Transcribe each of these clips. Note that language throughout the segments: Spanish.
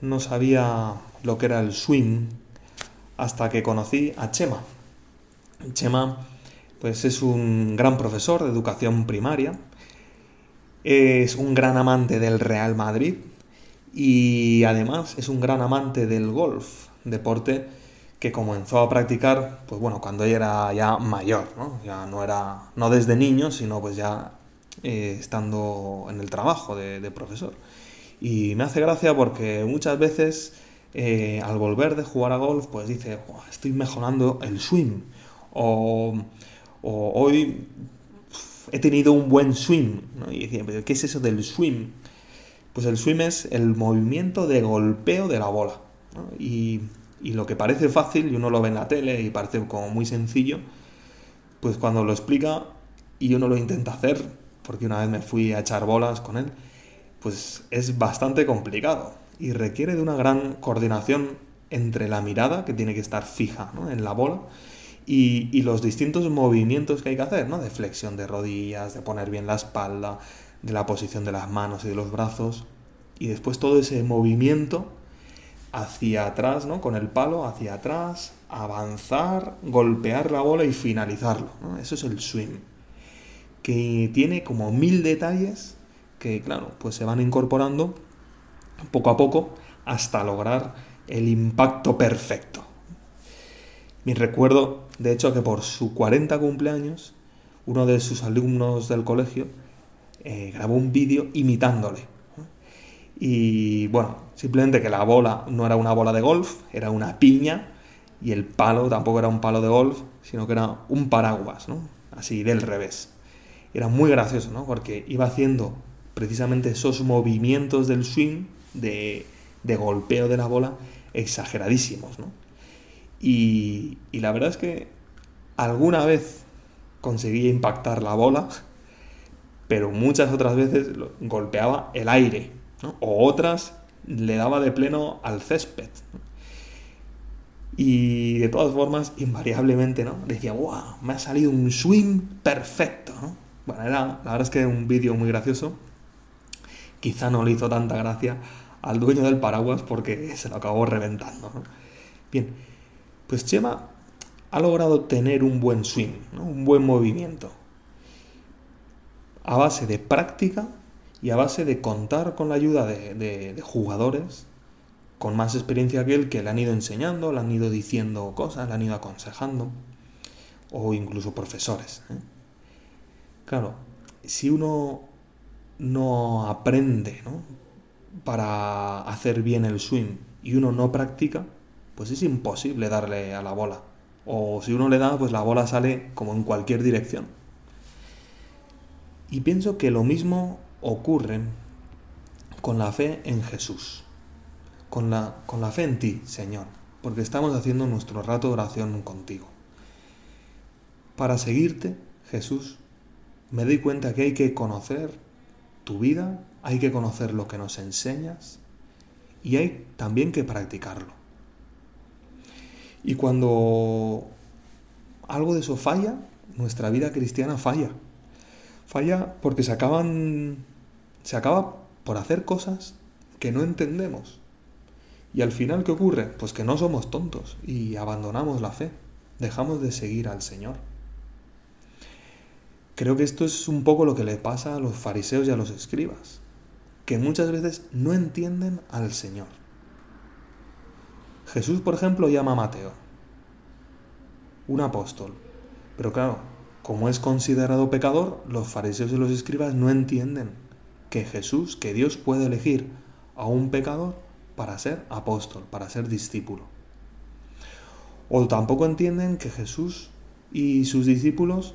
no sabía lo que era el swing hasta que conocí a Chema. Chema pues es un gran profesor de educación primaria, es un gran amante del Real Madrid y además es un gran amante del golf, deporte que comenzó a practicar, pues bueno, cuando ella era ya mayor, ¿no? Ya no era, no desde niño, sino pues ya eh, estando en el trabajo de, profesor. Y me hace gracia porque muchas veces eh, al volver de jugar a golf, pues dice, estoy mejorando el swing. O, hoy he tenido un buen swing. Y decía, ¿qué es eso del swing? Pues el swing es el movimiento de golpeo de la bola. Y, y lo que parece fácil, y uno lo ve en la tele y parece como muy sencillo, pues cuando lo explica y uno lo intenta hacer, porque una vez me fui a echar bolas con él, pues es bastante complicado y requiere de una gran coordinación entre la mirada, que tiene que estar fija en la bola, y, los distintos movimientos que hay que hacer, ¿no? De flexión de rodillas, de poner bien la espalda, de la posición de las manos y de los brazos, y después todo ese movimiento hacia atrás, ¿no? Con el palo, hacia atrás, avanzar, golpear la bola y finalizarlo, Eso es el swing, que tiene como mil detalles que, claro, pues se van incorporando poco a poco hasta lograr el impacto perfecto. Mi recuerdo, de hecho, que por su 40 cumpleaños, uno de sus alumnos del colegio eh, grabó un vídeo imitándole. Y bueno, simplemente que la bola no era una bola de golf, era una piña, y el palo tampoco era un palo de golf, sino que era un paraguas, ¿no? Así del revés. Era muy gracioso, ¿no? Porque iba haciendo precisamente esos movimientos del swing de, golpeo de la bola exageradísimos, ¿no? Y, la verdad es que alguna vez conseguía impactar la bola, pero muchas otras veces golpeaba el aire, o otras le daba de pleno al césped. Y de todas formas, invariablemente, ¿no? Decía, ¡guau! Me ha salido un swing perfecto, Bueno, era, la verdad es que un vídeo muy gracioso quizá no le hizo tanta gracia al dueño del paraguas porque se lo acabó reventando. Bien, pues Chema ha logrado tener un buen swing, un buen movimiento, a base de práctica y a base de contar con la ayuda de, jugadores con más experiencia que él que le han ido enseñando, le han ido diciendo cosas, le han ido aconsejando, o incluso profesores. ¿eh? Claro, si uno no aprende para hacer bien el swing y uno no practica, pues es imposible darle a la bola. O si uno le da, pues la bola sale como en cualquier dirección. Y pienso que lo mismo ocurre con la fe en Jesús, con la, con la fe en ti, Señor, porque estamos haciendo nuestro rato de oración contigo. Para seguirte, Jesús, me doy cuenta que hay que conocer tu vida, hay que conocer lo que nos enseñas y hay también que practicarlo. Y cuando algo de eso falla, nuestra vida cristiana falla. Falla porque se acaban se acaba por hacer cosas que no entendemos. Y al final ¿qué ocurre? Pues que no somos tontos y abandonamos la fe, dejamos de seguir al Señor. Creo que esto es un poco lo que le pasa a los fariseos y a los escribas, que muchas veces no entienden al Señor. Jesús, por ejemplo, llama a Mateo, un apóstol, pero claro, como es considerado pecador, los fariseos y los escribas no entienden que Jesús, que Dios puede elegir a un pecador para ser apóstol, para ser discípulo. O tampoco entienden que Jesús y sus discípulos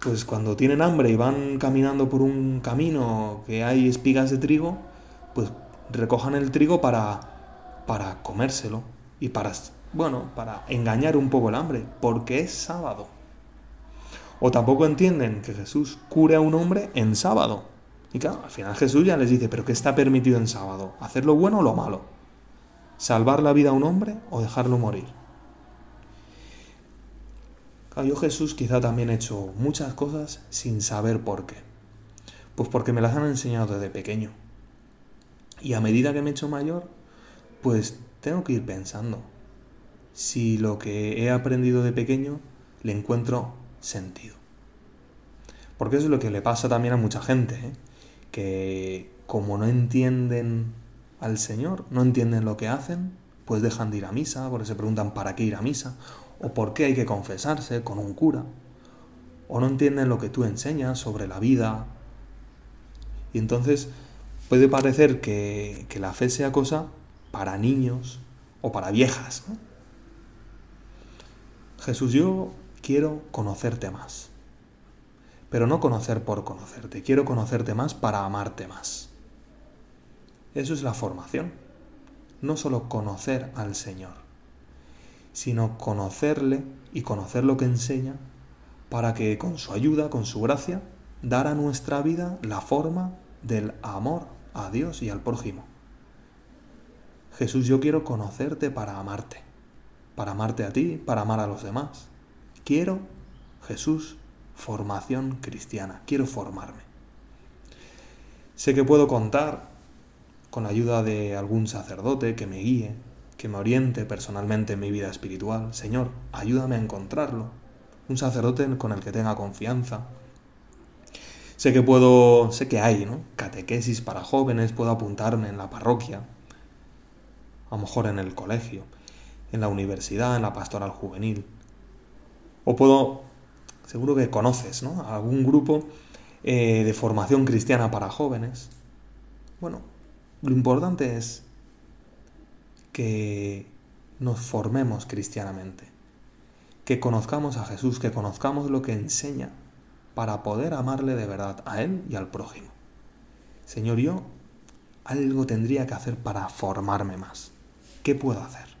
pues cuando tienen hambre y van caminando por un camino que hay espigas de trigo, pues recojan el trigo para, para comérselo y para, bueno, para engañar un poco el hambre, porque es sábado. O tampoco entienden que Jesús cure a un hombre en sábado. Y claro, al final Jesús ya les dice, pero ¿qué está permitido en sábado? ¿Hacer lo bueno o lo malo? ¿Salvar la vida a un hombre o dejarlo morir? Yo Jesús quizá también he hecho muchas cosas sin saber por qué. Pues porque me las han enseñado desde pequeño. Y a medida que me he hecho mayor, pues tengo que ir pensando si lo que he aprendido de pequeño le encuentro sentido. Porque eso es lo que le pasa también a mucha gente, ¿eh? que como no entienden al Señor, no entienden lo que hacen, pues dejan de ir a misa, porque se preguntan para qué ir a misa, o por qué hay que confesarse con un cura, o no entienden lo que tú enseñas sobre la vida. Y entonces puede parecer que, la fe sea cosa para niños o para viejas. Jesús, yo quiero conocerte más. Pero no conocer por conocerte, quiero conocerte más para amarte más. Eso es la formación. No solo conocer al Señor, sino conocerle y conocer lo que enseña para que con su ayuda, con su gracia, dar a nuestra vida la forma del amor a Dios y al prójimo. Jesús, yo quiero conocerte para amarte, para amarte a ti, para amar a los demás. Quiero, Jesús, formación cristiana, quiero formarme. Sé que puedo contar con la ayuda de algún sacerdote que me guíe, que me oriente personalmente en mi vida espiritual. Señor, ayúdame a encontrarlo. Un sacerdote con el que tenga confianza. Sé que puedo, sé que hay, ¿no? Catequesis para jóvenes, puedo apuntarme en la parroquia, a lo mejor en el colegio, en la universidad, en la pastoral juvenil. O puedo, seguro que conoces, ¿no? Algún grupo eh, de formación cristiana para jóvenes. Bueno, lo importante es que nos formemos cristianamente, que conozcamos a Jesús, que conozcamos lo que enseña para poder amarle de verdad a Él y al prójimo. Señor, yo algo tendría que hacer para formarme más. ¿Qué puedo hacer?